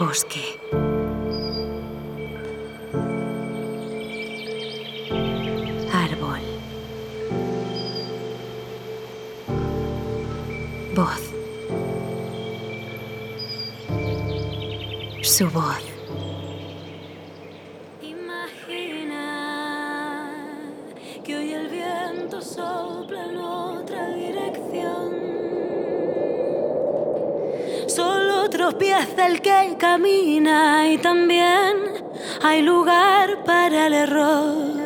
bosque. Árbol. Voz. Su voz. Tropieza el que camina y también hay lugar para el error.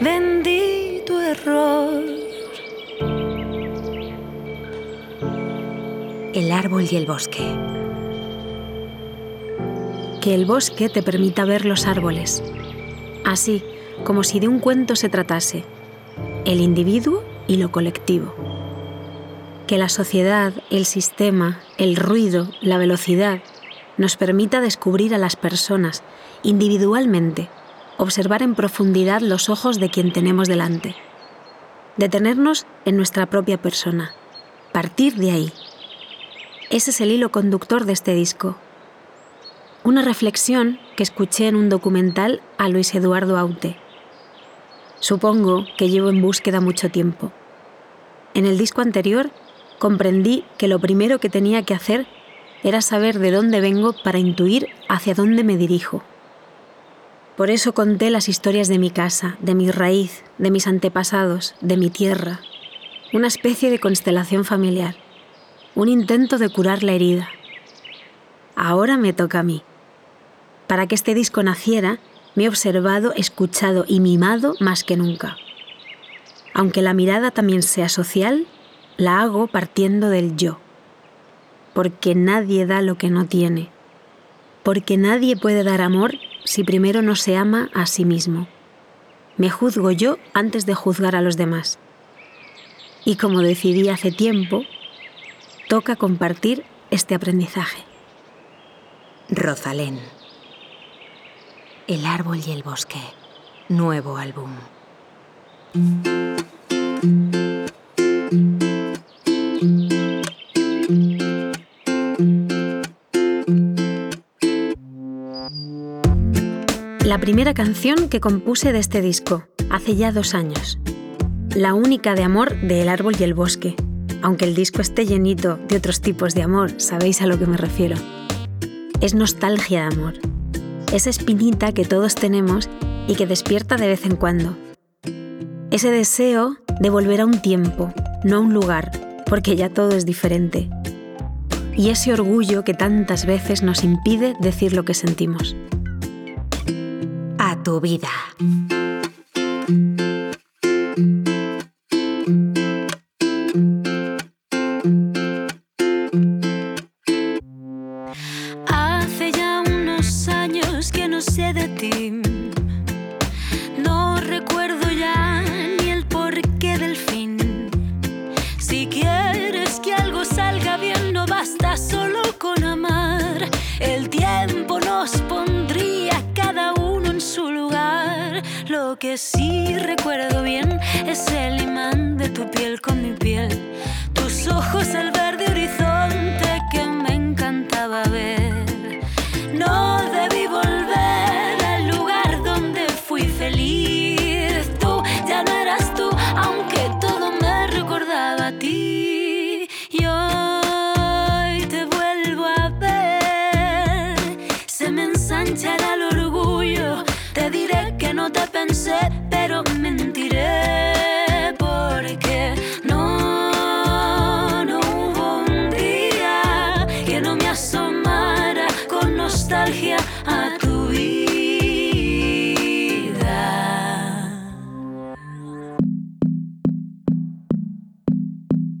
Bendito error. El árbol y el bosque. Que el bosque te permita ver los árboles, así como si de un cuento se tratase, el individuo y lo colectivo. Que la sociedad, el sistema, el ruido, la velocidad nos permita descubrir a las personas individualmente, observar en profundidad los ojos de quien tenemos delante, detenernos en nuestra propia persona, partir de ahí. Ese es el hilo conductor de este disco. Una reflexión que escuché en un documental a Luis Eduardo Aute. Supongo que llevo en búsqueda mucho tiempo. En el disco anterior comprendí que lo primero que tenía que hacer era saber de dónde vengo para intuir hacia dónde me dirijo. Por eso conté las historias de mi casa, de mi raíz, de mis antepasados, de mi tierra. Una especie de constelación familiar. Un intento de curar la herida. Ahora me toca a mí. Para que este disco naciera, me he observado, escuchado y mimado más que nunca. Aunque la mirada también sea social, la hago partiendo del yo. Porque nadie da lo que no tiene. Porque nadie puede dar amor si primero no se ama a sí mismo. Me juzgo yo antes de juzgar a los demás. Y como decidí hace tiempo, toca compartir este aprendizaje. Rosalén. El árbol y el bosque. Nuevo álbum. La primera canción que compuse de este disco, hace ya dos años. La única de amor de El árbol y el bosque. Aunque el disco esté llenito de otros tipos de amor, sabéis a lo que me refiero. Es nostalgia de amor. Esa espinita que todos tenemos y que despierta de vez en cuando. Ese deseo de volver a un tiempo, no a un lugar, porque ya todo es diferente. Y ese orgullo que tantas veces nos impide decir lo que sentimos. Tu vida. Sí recuerdo bien es el imán de tu pensé, pero mentiré. Porque no, no hubo un día que no me asomara con nostalgia a tu vida.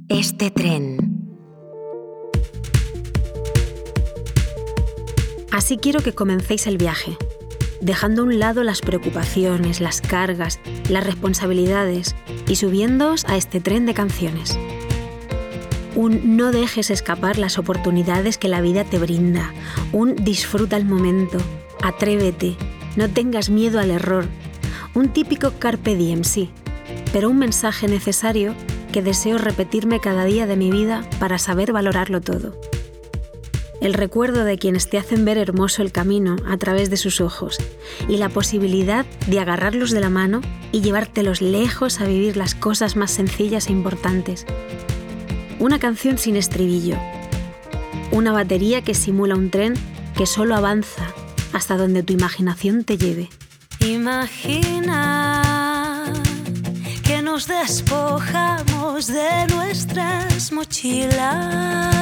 Este tren. Así quiero que comencéis el viaje, dejando a un lado las preocupaciones, las cargas, las responsabilidades y subiéndoos a este tren de canciones. Un no dejes escapar las oportunidades que la vida te brinda. Un disfruta el momento. Atrévete. No tengas miedo al error. Un típico carpe diem, sí, pero un mensaje necesario que deseo repetirme cada día de mi vida para saber valorarlo todo. El recuerdo de quienes te hacen ver hermoso el camino a través de sus ojos y la posibilidad de agarrarlos de la mano y llevártelos lejos a vivir las cosas más sencillas e importantes. Una canción sin estribillo. Una batería que simula un tren que solo avanza hasta donde tu imaginación te lleve. Imagina que nos despojamos de nuestras mochilas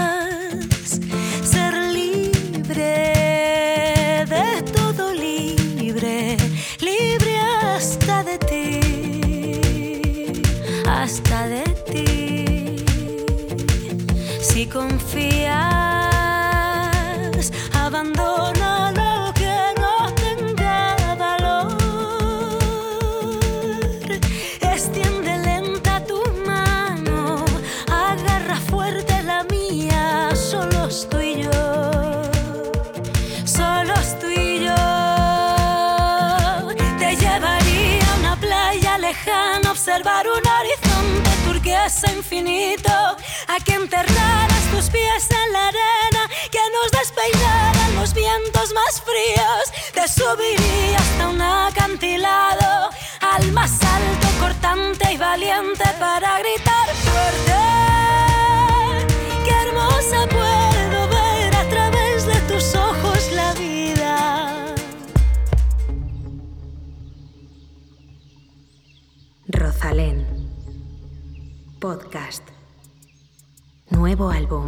observar un horizonte turquesa infinito, a que enterraras tus pies en la arena, que nos despeinaran los vientos más fríos, te subiría hasta un acantilado, al más alto, cortante y valiente para gritar fuerte. Qué hermosa puedo Rosalén. Podcast. Nuevo álbum.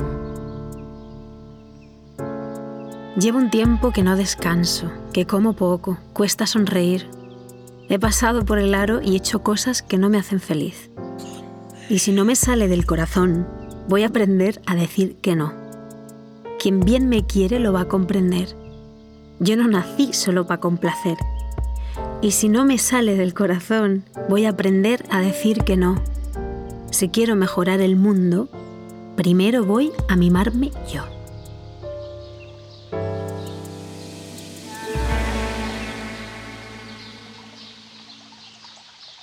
Llevo un tiempo que no descanso, que como poco, cuesta sonreír. He pasado por el aro y hecho cosas que no me hacen feliz. Y si no me sale del corazón, voy a aprender a decir que no. Quien bien me quiere lo va a comprender. Yo no nací solo para complacer y si no me sale del corazón, voy a aprender a decir que no. Si quiero mejorar el mundo, primero voy a mimarme yo.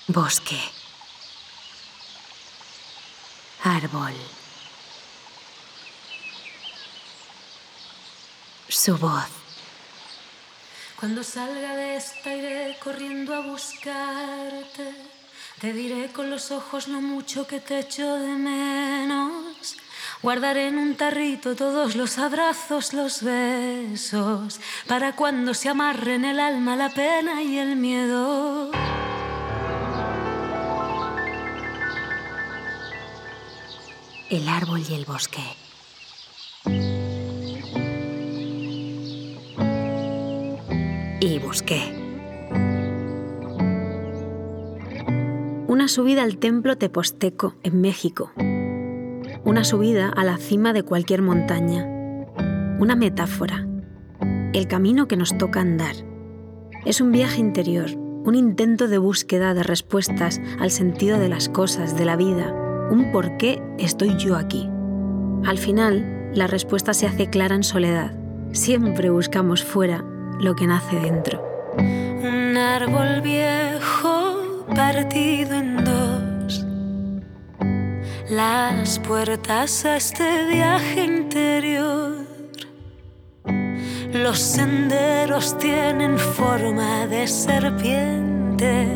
Bosque. Árbol. Su voz. Cuando salga de esta iré corriendo a buscarte. Te diré con los ojos lo mucho que te echo de menos. Guardaré en un tarrito todos los abrazos, los besos, para cuando se amarren el alma la pena y el miedo. El árbol y el bosque. Una subida al templo teposteco en México. Una subida a la cima de cualquier montaña. Una metáfora. El camino que nos toca andar. Es un viaje interior, un intento de búsqueda de respuestas al sentido de las cosas, de la vida, un por qué estoy yo aquí. Al final, la respuesta se hace clara en soledad. Siempre buscamos fuera lo que nace dentro. Árbol viejo partido en dos. Las puertas a este viaje interior. Los senderos tienen forma de serpiente.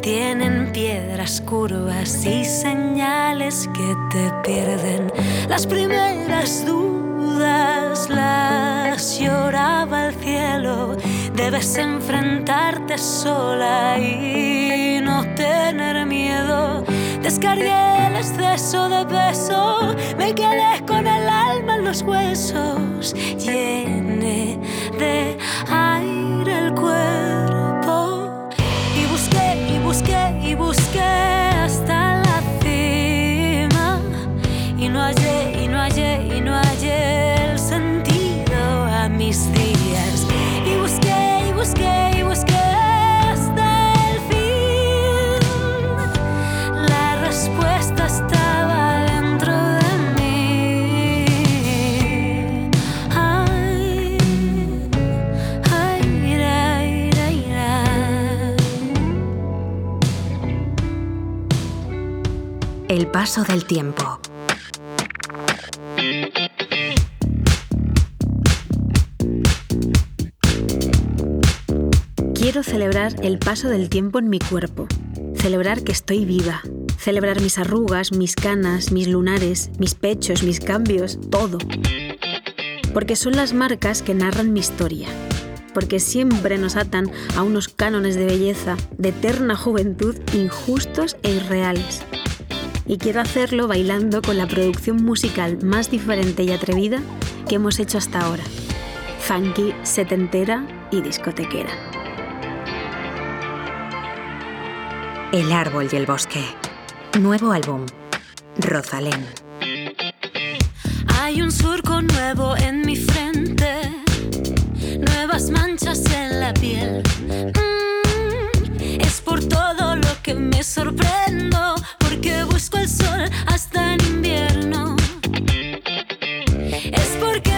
Tienen piedras curvas y señales que te pierden. Las primeras dudas las lloraba cielo, debes enfrentarte sola y no tener miedo. Descargué el exceso de peso, me quedé con el alma en los huesos, llené de del tiempo. Quiero celebrar el paso del tiempo en mi cuerpo, celebrar que estoy viva, celebrar mis arrugas, mis canas, mis lunares, mis pechos, mis cambios, todo. Porque son las marcas que narran mi historia, porque siempre nos atan a unos cánones de belleza, de eterna juventud, injustos e irreales. Y quiero hacerlo bailando con la producción musical más diferente y atrevida que hemos hecho hasta ahora. Funky, setentera y discotequera. El árbol y el bosque. Nuevo álbum. Rosalén. Hay un surco nuevo en mi frente, nuevas manchas en la piel. Mm, por todo lo que me sorprendo, porque busco el sol hasta en invierno. Es porque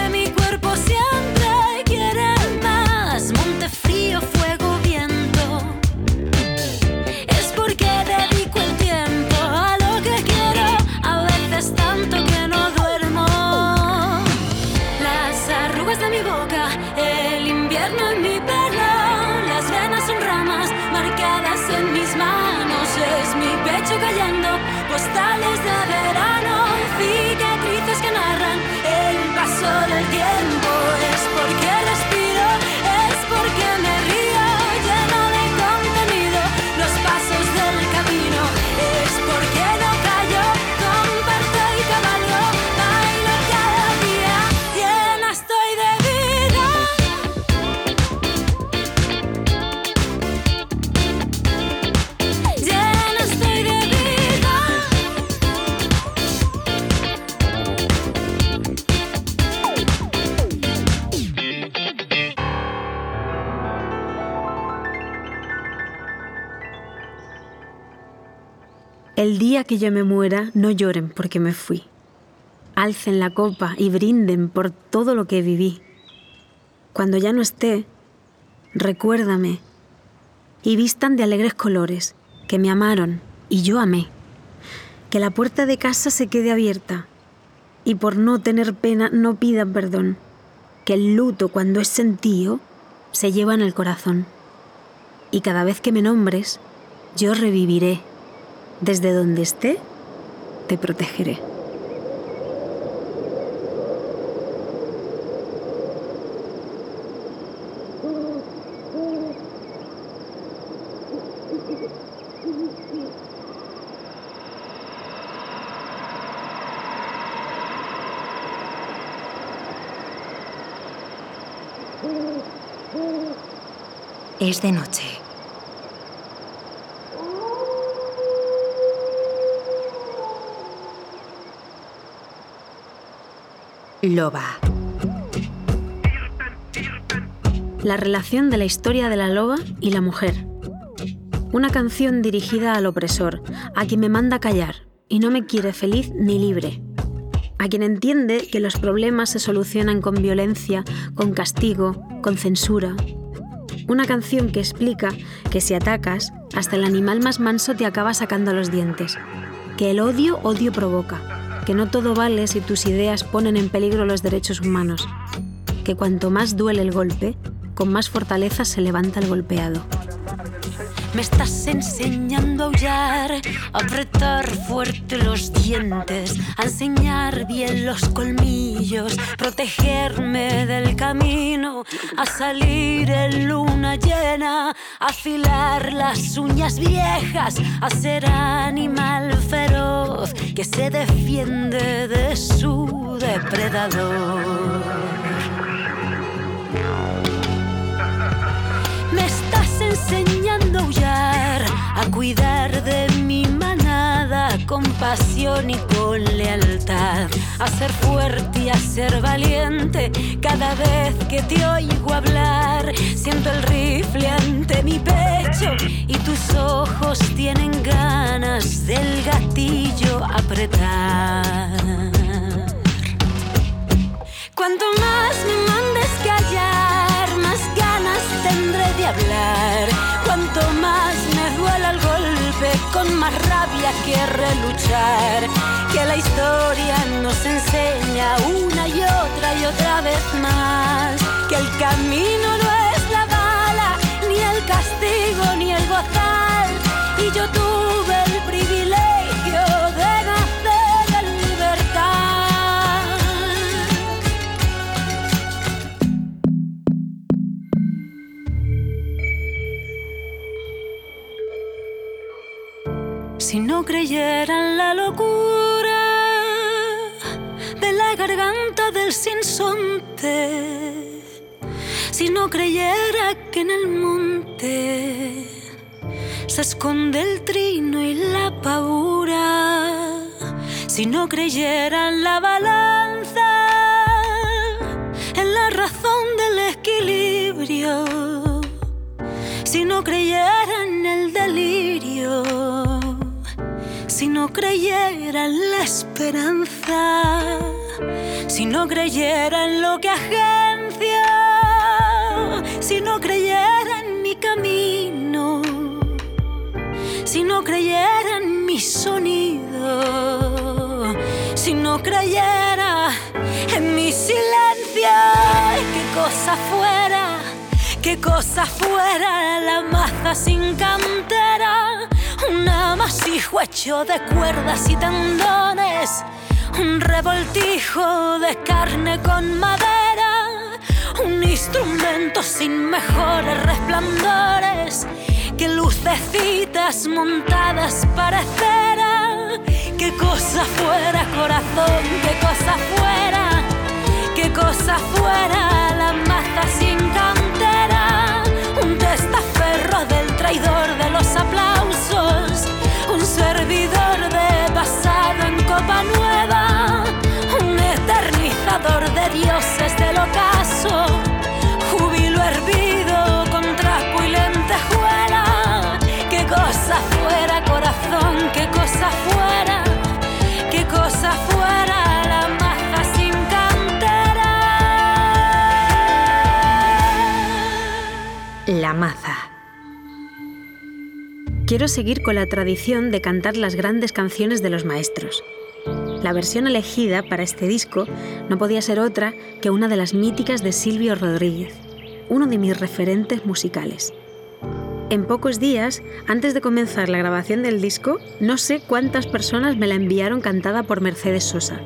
que yo me muera, no lloren porque me fui. Alcen la copa y brinden por todo lo que viví. Cuando ya no esté, recuérdame y vistan de alegres colores, que me amaron y yo amé. Que la puerta de casa se quede abierta y por no tener pena no pidan perdón. Que el luto cuando es sentido se lleva en el corazón. Y cada vez que me nombres, yo reviviré desde donde esté, te protegeré. Es de noche. Loba. La relación de la historia de la loba y la mujer. Una canción dirigida al opresor, a quien me manda callar y no me quiere feliz ni libre. A quien entiende que los problemas se solucionan con violencia, con castigo, con censura. Una canción que explica que si atacas, hasta el animal más manso te acaba sacando los dientes. Que el odio odio provoca. Que no todo vale si tus ideas ponen en peligro los derechos humanos. Que cuanto más duele el golpe, con más fortaleza se levanta el golpeado. Me estás enseñando a aullar, a apretar fuerte los dientes, a enseñar bien los colmillos, protegerme del camino, a salir en luna llena, a afilar las uñas viejas, a ser animal feroz que se defiende de su depredador. Enseñando a aullar, a cuidar de mi manada con pasión y con lealtad, a ser fuerte y a ser valiente. Cada vez que te oigo hablar, siento el rifle ante mi pecho y tus ojos tienen ganas del gatillo apretar. Cuanto más quiero luchar. Que la historia nos enseña una y otra y otra vez más que el camino en la locura de la garganta del sinsonte. Si no creyera que en el monte se esconde el trino y la pavura, si no creyera en la balanza, en la razón del equilibrio, si no creyera en el delirio, no creyera en la esperanza, si no creyera en lo que agencia si no creyera en mi camino, si no creyera en mi sonido, si no creyera en mi silencio, qué cosa fuera, qué cosa fuera la maza sin cantera, un amasijo hecho de cuerdas y tendones, un revoltijo de carne con madera un instrumento sin mejores resplandores que lucecitas montadas para cera. Qué cosa fuera, corazón, qué cosa fuera, qué cosa fuera la maza sin cantera. Un testaferro del traidor de eternizador de dioses del ocaso fuera, corazón, qué cosa fuera, qué cosa fuera la maza sin cantera. La maza. Quiero seguir con la tradición de cantar las grandes canciones de los maestros. La versión elegida para este disco no podía ser otra que una de las míticas de Silvio Rodríguez, uno de mis referentes musicales. En pocos días, antes de comenzar la grabación del disco, no sé cuántas personas me la enviaron cantada por Mercedes Sosa.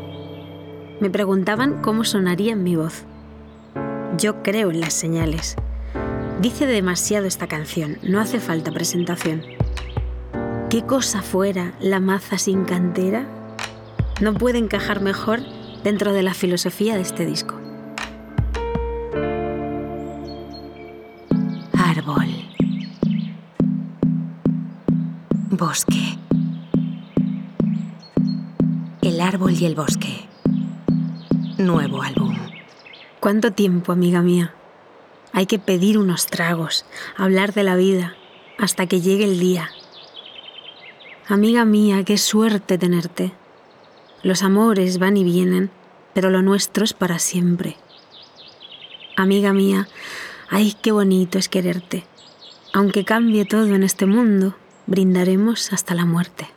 Me preguntaban cómo sonaría en mi voz. Yo creo en las señales. Dice demasiado esta canción, no hace falta presentación. ¿Qué cosa fuera la maza sin cantera? No puede encajar mejor dentro de la filosofía de este disco. Árbol. Bosque. El árbol y el bosque. Nuevo álbum. ¿Cuánto tiempo, amiga mía? Hay que pedir unos tragos, hablar de la vida, hasta que llegue el día. Amiga mía, qué suerte tenerte. Los amores van y vienen, pero lo nuestro es para siempre. Amiga mía, ay, qué bonito es quererte. Aunque cambie todo en este mundo, brindaremos hasta la muerte.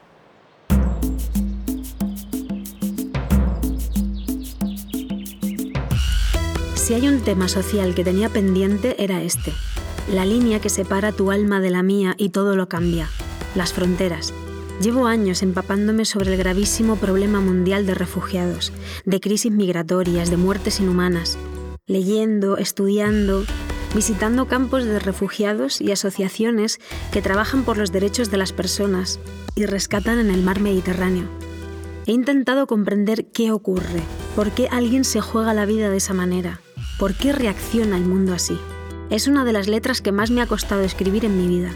Si hay un tema social que tenía pendiente era este, la línea que separa tu alma de la mía y todo lo cambia, las fronteras. Llevo años empapándome sobre el gravísimo problema mundial de refugiados, de crisis migratorias, de muertes inhumanas, leyendo, estudiando, visitando campos de refugiados y asociaciones que trabajan por los derechos de las personas y rescatan en el mar Mediterráneo. He intentado comprender qué ocurre, por qué alguien se juega la vida de esa manera, por qué reacciona el mundo así. Es una de las letras que más me ha costado escribir en mi vida.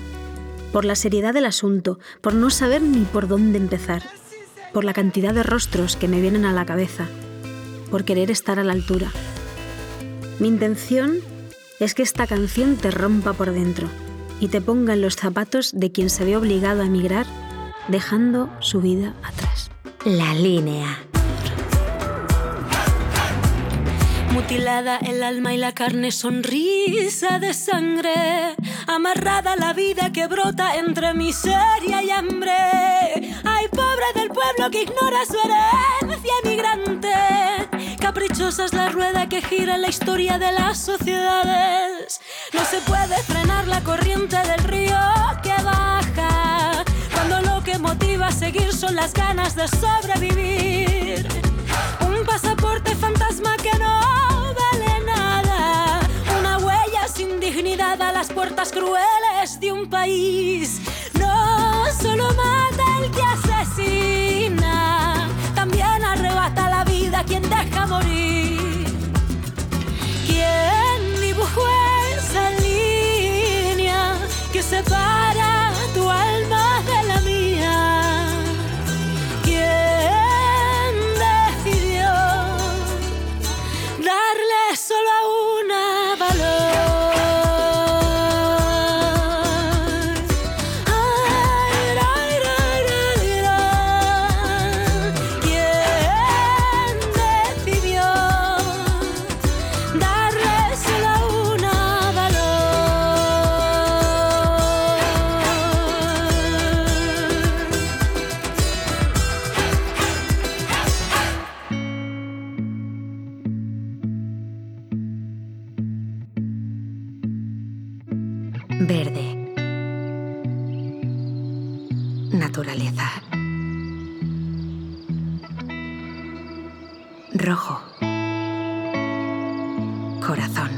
Por la seriedad del asunto, por no saber ni por dónde empezar, por la cantidad de rostros que me vienen a la cabeza, por querer estar a la altura. Mi intención es que esta canción te rompa por dentro y te ponga en los zapatos de quien se ve obligado a emigrar dejando su vida atrás. La línea. Mutilada el alma y la carne, sonrisa de sangre, amarrada la vida que brota entre miseria y hambre. Hay pobres del pueblo que ignora su herencia migrante. Caprichosa es la rueda que gira la historia de las sociedades. No se puede frenar la corriente del río que baja. Cuando lo que motiva a seguir son las ganas de sobrevivir. Las puertas crueles de un país. No solo mata el que asesina, también arrebata la vida quien deja morir. ¿Quién dibujó esa línea que separa Rojo. Corazón.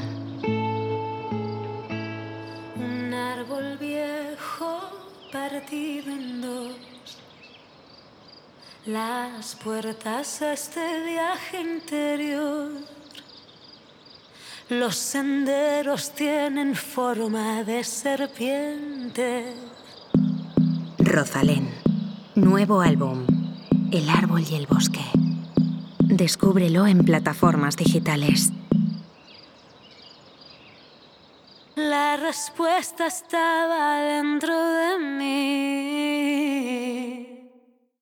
Un árbol viejo partido en dos. Las puertas a este viaje interior. Los senderos tienen forma de serpiente. Rosalén. Nuevo álbum. El árbol y el bosque. Descúbrelo en plataformas digitales. La respuesta estaba dentro de mí.